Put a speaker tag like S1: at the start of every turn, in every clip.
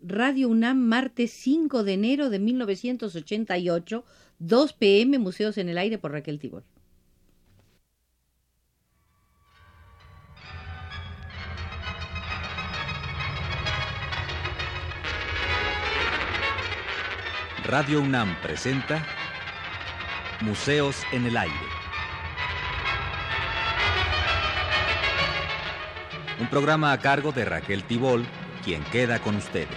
S1: Radio UNAM, martes 5 de enero de 1988, 2 pm, Museos en el Aire por Raquel Tibor.
S2: Radio UNAM presenta Museos en el Aire. Un programa a cargo de Raquel Tibol, quien queda con ustedes.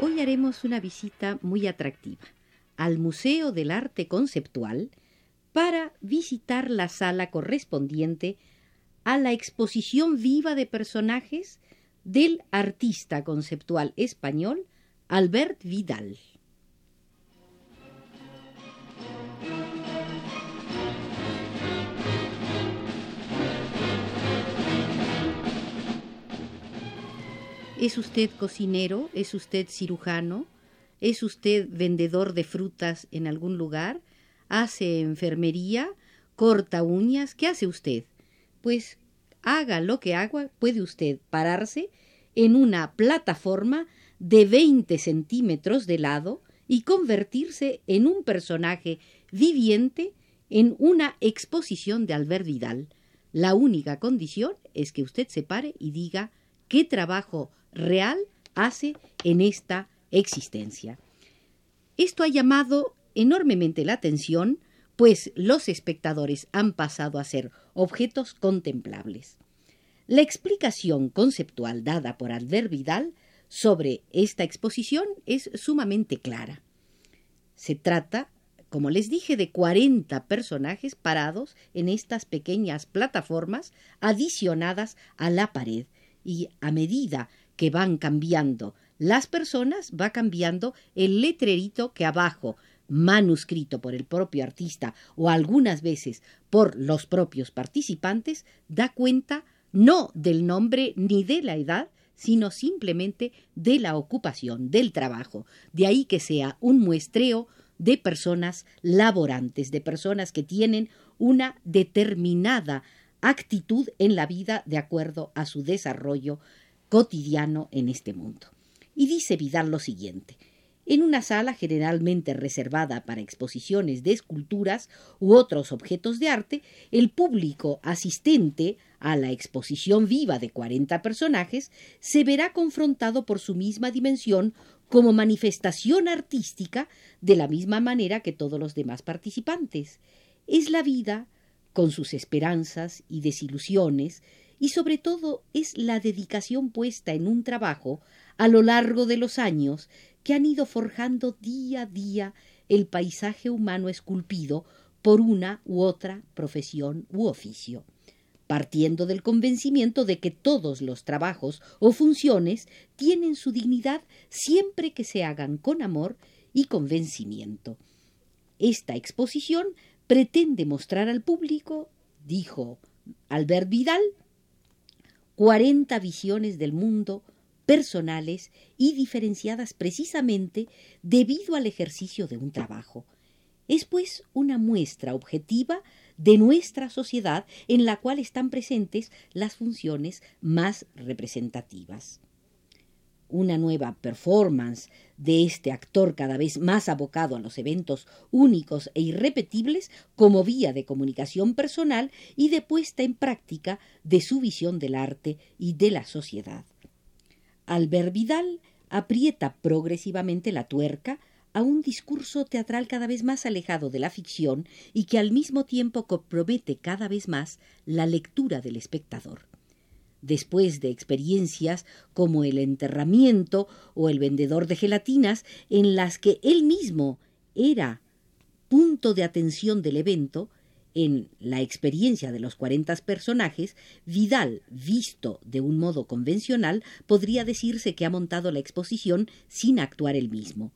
S1: Hoy haremos una visita muy atractiva al Museo del Arte Conceptual para visitar la sala correspondiente a la exposición viva de personajes del artista conceptual español Albert Vidal. ¿Es usted cocinero? ¿Es usted cirujano? ¿Es usted vendedor de frutas en algún lugar? ¿Hace enfermería? ¿Corta uñas? ¿Qué hace usted? Pues haga lo que haga, puede usted pararse en una plataforma de 20 centímetros de lado y convertirse en un personaje viviente en una exposición de Albert Vidal. La única condición es que usted se pare y diga qué trabajo real hace en esta existencia. Esto ha llamado enormemente la atención, pues los espectadores han pasado a ser objetos contemplables. La explicación conceptual dada por Albert Vidal sobre esta exposición es sumamente clara. Se trata, como les dije, de 40 personajes parados en estas pequeñas plataformas adicionadas a la pared y a medida que van cambiando las personas, va cambiando el letrerito que abajo, manuscrito por el propio artista o algunas veces por los propios participantes, da cuenta no del nombre ni de la edad, sino simplemente de la ocupación, del trabajo. De ahí que sea un muestreo de personas laborantes, de personas que tienen una determinada actitud en la vida de acuerdo a su desarrollo cotidiano en este mundo. Y dice Vidal lo siguiente en una sala generalmente reservada para exposiciones de esculturas u otros objetos de arte, el público asistente a la exposición viva de cuarenta personajes se verá confrontado por su misma dimensión como manifestación artística de la misma manera que todos los demás participantes. Es la vida, con sus esperanzas y desilusiones, y sobre todo es la dedicación puesta en un trabajo a lo largo de los años que han ido forjando día a día el paisaje humano esculpido por una u otra profesión u oficio, partiendo del convencimiento de que todos los trabajos o funciones tienen su dignidad siempre que se hagan con amor y convencimiento. Esta exposición pretende mostrar al público, dijo Albert Vidal, cuarenta visiones del mundo personales y diferenciadas precisamente debido al ejercicio de un trabajo. Es pues una muestra objetiva de nuestra sociedad en la cual están presentes las funciones más representativas. Una nueva performance de este actor cada vez más abocado a los eventos únicos e irrepetibles como vía de comunicación personal y de puesta en práctica de su visión del arte y de la sociedad. Albert Vidal aprieta progresivamente la tuerca a un discurso teatral cada vez más alejado de la ficción y que al mismo tiempo compromete cada vez más la lectura del espectador. Después de experiencias como el enterramiento o el vendedor de gelatinas, en las que él mismo era punto de atención del evento, en la experiencia de los cuarenta personajes, Vidal, visto de un modo convencional, podría decirse que ha montado la exposición sin actuar él mismo.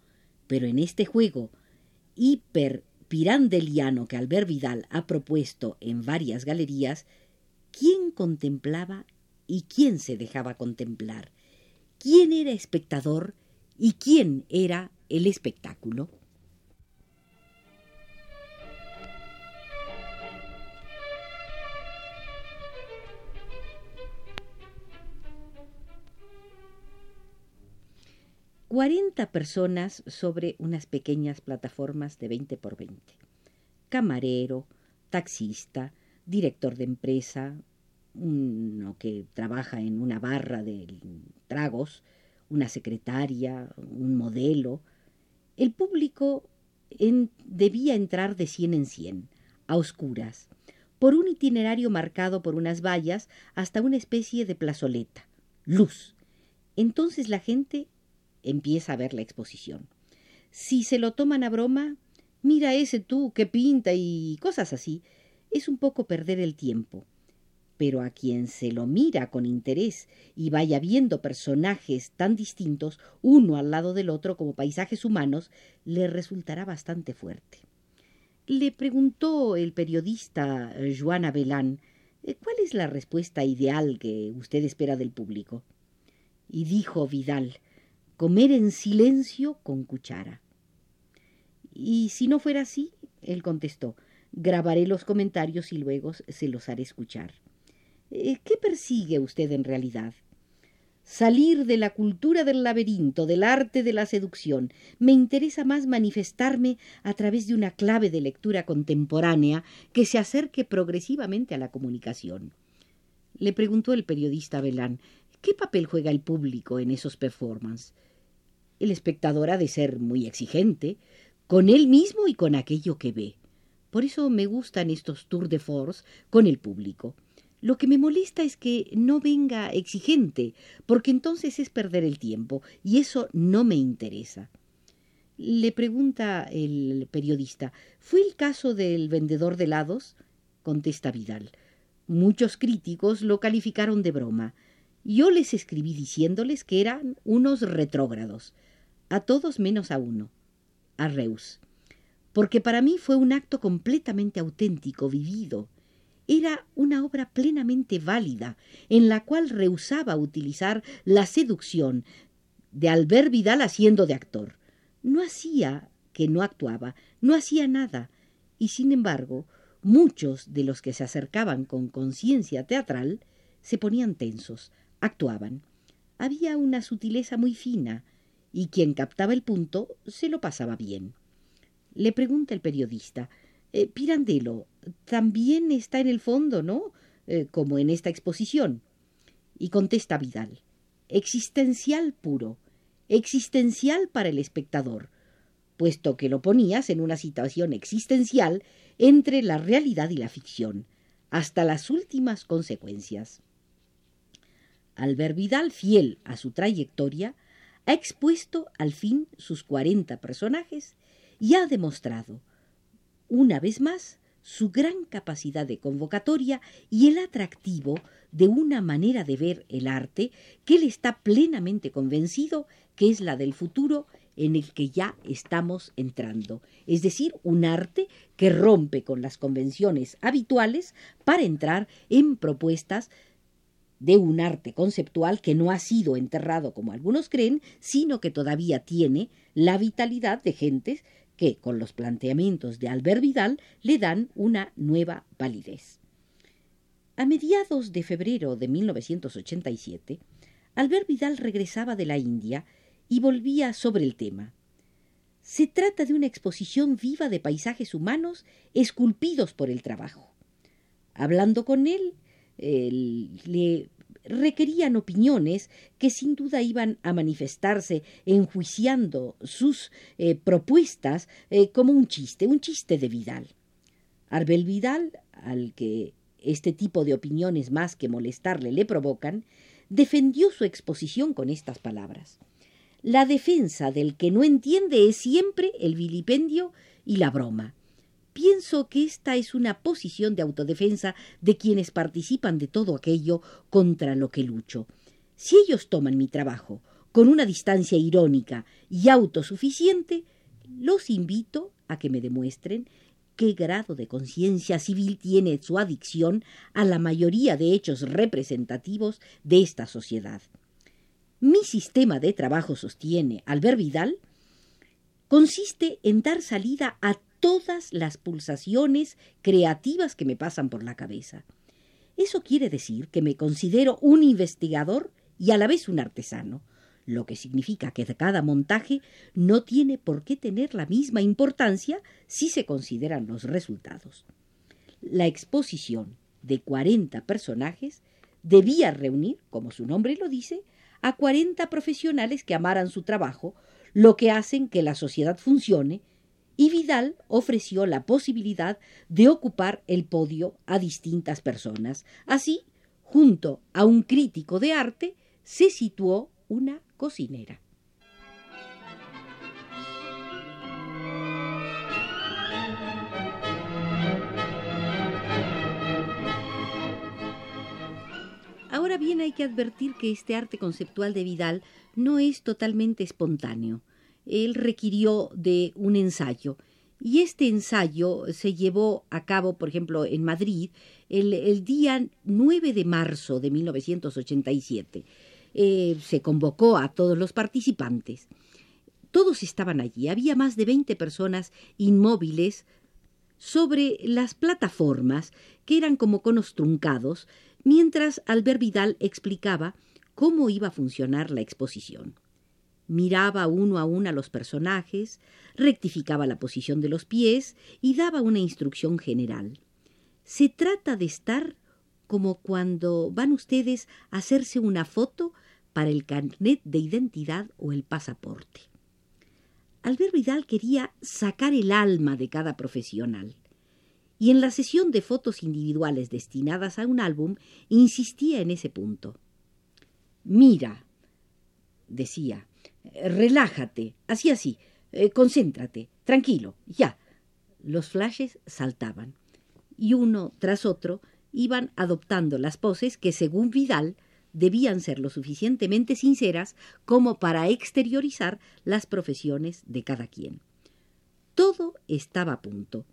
S1: Pero en este juego hiper pirandeliano que Albert Vidal ha propuesto en varias galerías, ¿quién contemplaba y quién se dejaba contemplar, quién era espectador y quién era el espectáculo. Cuarenta personas sobre unas pequeñas plataformas de 20 por 20. Camarero, taxista, director de empresa, uno que trabaja en una barra de tragos, una secretaria, un modelo. El público debía entrar de cien en cien, a oscuras, por un itinerario marcado por unas vallas hasta una especie de plazoleta. Luz. Entonces la gente empieza a ver la exposición. Si se lo toman a broma, mira ese tú que pinta y cosas así, es un poco perder el tiempo. Pero a quien se lo mira con interés y vaya viendo personajes tan distintos, uno al lado del otro como paisajes humanos, le resultará bastante fuerte. Le preguntó el periodista Joana Belán eh, cuál es la respuesta ideal que usted espera del público. Y dijo Vidal comer en silencio con cuchara. Y si no fuera así, él contestó, grabaré los comentarios y luego se los haré escuchar. Eh, ¿Qué persigue usted en realidad? Salir de la cultura del laberinto, del arte de la seducción. Me interesa más manifestarme a través de una clave de lectura contemporánea que se acerque progresivamente a la comunicación. Le preguntó el periodista Belán, ¿qué papel juega el público en esos performances? El espectador ha de ser muy exigente, con él mismo y con aquello que ve. Por eso me gustan estos tours de force con el público. Lo que me molesta es que no venga exigente, porque entonces es perder el tiempo, y eso no me interesa. Le pregunta el periodista, ¿fue el caso del vendedor de helados? Contesta Vidal. Muchos críticos lo calificaron de broma. Yo les escribí diciéndoles que eran unos retrógrados, a todos menos a uno, a Reus, porque para mí fue un acto completamente auténtico, vivido. Era una obra plenamente válida, en la cual rehusaba utilizar la seducción de Albert Vidal haciendo de actor. No hacía que no actuaba, no hacía nada, y sin embargo, muchos de los que se acercaban con conciencia teatral se ponían tensos, actuaban. Había una sutileza muy fina, y quien captaba el punto se lo pasaba bien. Le pregunta el periodista eh, Pirandello también está en el fondo, ¿no? Eh, como en esta exposición. Y contesta Vidal existencial puro, existencial para el espectador, puesto que lo ponías en una situación existencial entre la realidad y la ficción, hasta las últimas consecuencias. Albert Vidal, fiel a su trayectoria, ha expuesto al fin sus cuarenta personajes y ha demostrado, una vez más, su gran capacidad de convocatoria y el atractivo de una manera de ver el arte que él está plenamente convencido que es la del futuro en el que ya estamos entrando, es decir, un arte que rompe con las convenciones habituales para entrar en propuestas de un arte conceptual que no ha sido enterrado como algunos creen, sino que todavía tiene la vitalidad de gentes que, con los planteamientos de Albert Vidal, le dan una nueva validez. A mediados de febrero de 1987, Albert Vidal regresaba de la India y volvía sobre el tema. Se trata de una exposición viva de paisajes humanos esculpidos por el trabajo. Hablando con él, le requerían opiniones que sin duda iban a manifestarse enjuiciando sus eh, propuestas eh, como un chiste, un chiste de Vidal. Arbel Vidal, al que este tipo de opiniones más que molestarle le provocan, defendió su exposición con estas palabras. La defensa del que no entiende es siempre el vilipendio y la broma. Pienso que esta es una posición de autodefensa de quienes participan de todo aquello contra lo que lucho. Si ellos toman mi trabajo con una distancia irónica y autosuficiente, los invito a que me demuestren qué grado de conciencia civil tiene su adicción a la mayoría de hechos representativos de esta sociedad. Mi sistema de trabajo, sostiene Albert Vidal, consiste en dar salida a todas las pulsaciones creativas que me pasan por la cabeza. Eso quiere decir que me considero un investigador y a la vez un artesano. lo que significa que cada montaje no tiene por qué tener la misma importancia si se consideran los resultados. La exposición de 40 personajes debía reunir, como su nombre lo dice, a 40 profesionales que amaran su trabajo, lo que hacen que la sociedad funcione, y Vidal ofreció la posibilidad de ocupar el podio a distintas personas. Así, junto a un crítico de arte, se situó una cocinera. Ahora bien, hay que advertir que este arte conceptual de Vidal no es totalmente espontáneo. Él requirió de un ensayo y este ensayo se llevó a cabo, por ejemplo, en Madrid el, día 9 de marzo de 1987. Eh, se convocó a todos los participantes. Todos estaban allí. Había más de 20 personas inmóviles sobre las plataformas que eran como conos truncados, mientras Albert Vidal explicaba cómo iba a funcionar la exposición. Miraba uno a uno a los personajes, rectificaba la posición de los pies y daba una instrucción general. Se trata de estar como cuando van ustedes a hacerse una foto para el carnet de identidad o el pasaporte. Albert Vidal quería sacar el alma de cada profesional. Y en la sesión de fotos individuales destinadas a un álbum insistía en ese punto. Mira, decía, relájate, así así, eh, concéntrate, tranquilo, ya. Los flashes saltaban, y uno tras otro iban adoptando las poses que, según Vidal, debían ser lo suficientemente sinceras como para exteriorizar las profesiones de cada quien. Todo estaba a punto.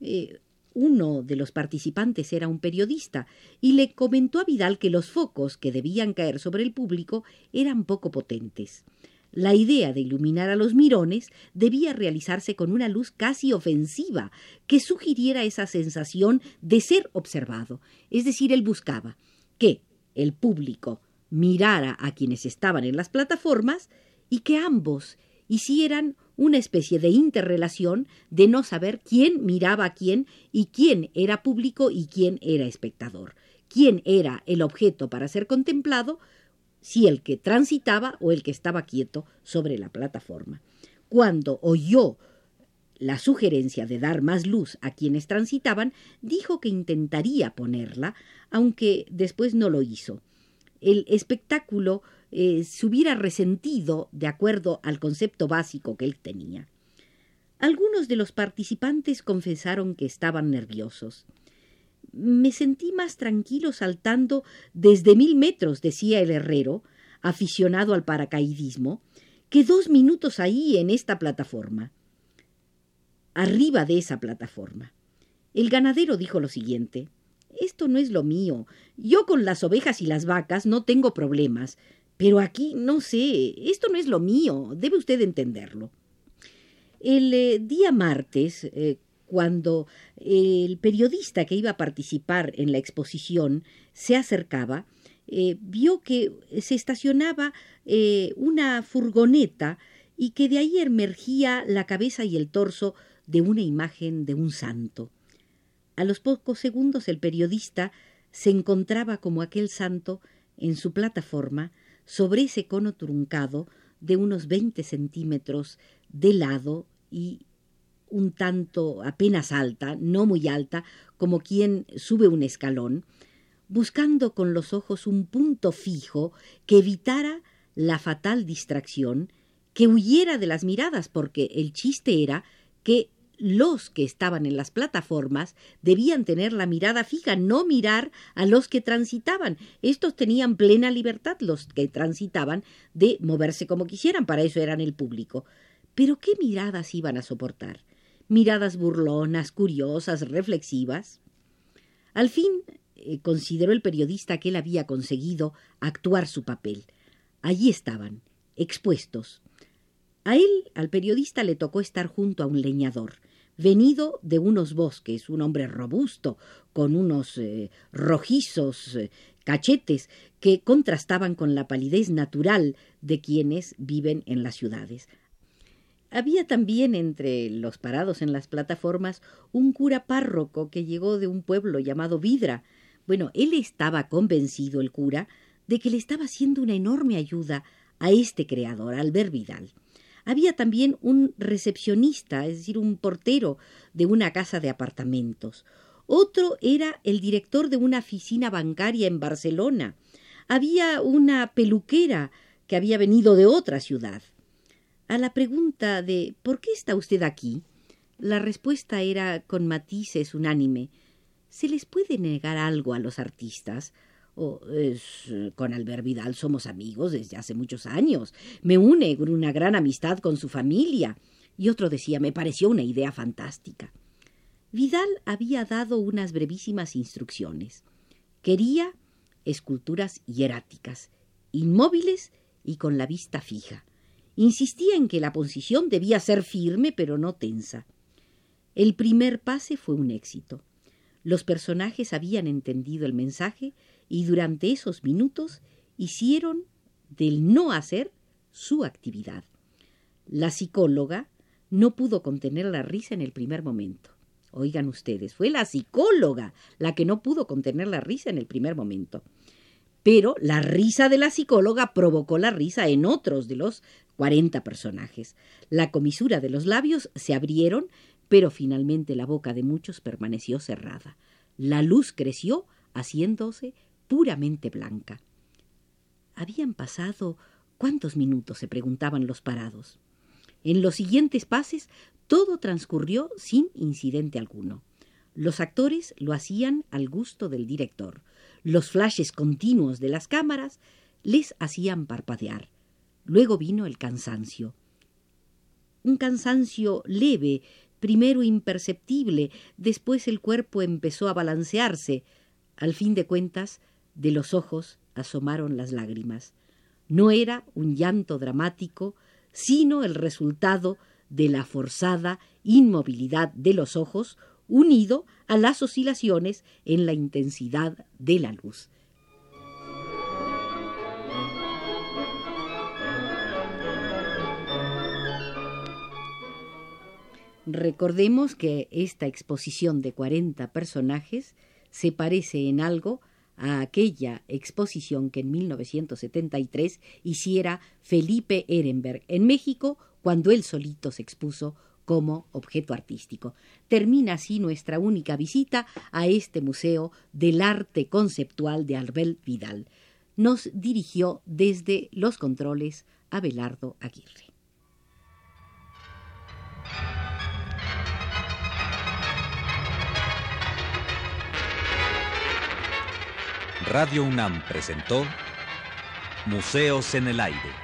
S1: Eh, uno de los participantes era un periodista y le comentó a Vidal que los focos que debían caer sobre el público eran poco potentes. La idea de iluminar a los mirones debía realizarse con una luz casi ofensiva que sugiriera esa sensación de ser observado. Es decir, él buscaba que, el público mirara a quienes estaban en las plataformas y que ambos hicieran una especie de interrelación de no saber quién miraba a quién y quién era público y quién era espectador, quién era el objeto para ser contemplado, si el que transitaba o el que estaba quieto sobre la plataforma. Cuando oyó la sugerencia de dar más luz a quienes transitaban, dijo que intentaría ponerla, aunque después no lo hizo. El espectáculo eh, se hubiera resentido de acuerdo al concepto básico que él tenía. Algunos de los participantes confesaron que estaban nerviosos. Me sentí más tranquilo saltando desde mil metros, decía el herrero, aficionado al paracaidismo, que dos minutos ahí en esta plataforma arriba de esa plataforma. El ganadero dijo lo siguiente Esto no es lo mío. Yo con las ovejas y las vacas no tengo problemas. Pero aquí, no sé, esto no es lo mío. Debe usted entenderlo. El eh, día martes, eh, cuando el periodista que iba a participar en la exposición se acercaba, eh, vio que se estacionaba una furgoneta y que de ahí emergía la cabeza y el torso de una imagen de un santo. A los pocos segundos el periodista se encontraba como aquel santo en su plataforma sobre ese cono truncado de unos veinte centímetros de lado y un tanto apenas alta, no muy alta, como quien sube un escalón, buscando con los ojos un punto fijo que evitara la fatal distracción, que huyera de las miradas, porque el chiste era que los que estaban en las plataformas debían tener la mirada fija, no mirar a los que transitaban. Estos tenían plena libertad, los que transitaban, de moverse como quisieran, para eso eran el público. Pero ¿qué miradas iban a soportar? Miradas burlonas, curiosas, reflexivas. Al fin eh, consideró el periodista que él había conseguido actuar su papel. Allí estaban, expuestos. A él, al periodista, le tocó estar junto a un leñador venido de unos bosques, un hombre robusto, con unos eh, rojizos eh, cachetes que contrastaban con la palidez natural de quienes viven en las ciudades. Había también entre los parados en las plataformas un cura párroco que llegó de un pueblo llamado Vidra. Bueno, él estaba convencido, el cura, de que le estaba haciendo una enorme ayuda a este creador, Albert Vidal. Había también un recepcionista, es decir, un portero de una casa de apartamentos. Otro era el director de una oficina bancaria en Barcelona. Había una peluquera que había venido de otra ciudad. A la pregunta de ¿por qué está usted aquí? La respuesta era con matices unánime. ¿Se les puede negar algo a los artistas? Oh, es, con Albert Vidal somos amigos desde hace muchos años. Me une una gran amistad con su familia. Y otro decía, me pareció una idea fantástica. Vidal había dado unas brevísimas instrucciones. Quería esculturas hieráticas, inmóviles y con la vista fija. Insistía en que la posición debía ser firme pero no tensa. El primer pase fue un éxito. Los personajes habían entendido el mensaje y durante esos minutos hicieron del no hacer su actividad. La psicóloga no pudo contener la risa en el primer momento. Oigan ustedes, fue la psicóloga la que no pudo contener la risa en el primer momento. Pero la risa de la psicóloga provocó la risa en otros de los cuarenta personajes. La comisura de los labios se abrieron, pero finalmente la boca de muchos permaneció cerrada. La luz creció, haciéndose puramente blanca. Habían pasado cuántos minutos se preguntaban los parados. En los siguientes pases todo transcurrió sin incidente alguno. Los actores lo hacían al gusto del director. Los flashes continuos de las cámaras les hacían parpadear. Luego vino el cansancio. Un cansancio leve, primero imperceptible, después el cuerpo empezó a balancearse. Al fin de cuentas, de los ojos asomaron las lágrimas. No era un llanto dramático, sino el resultado de la forzada inmovilidad de los ojos unido a las oscilaciones en la intensidad de la luz. Recordemos que esta exposición de 40 personajes se parece en algo a aquella exposición que en 1973 hiciera Felipe Ehrenberg en México cuando él solito se expuso como objeto artístico. Termina así nuestra única visita a este Museo del Arte Conceptual de Arbel Vidal. Nos dirigió desde los controles Abelardo Aguirre.
S2: Radio UNAM presentó Museos en el Aire.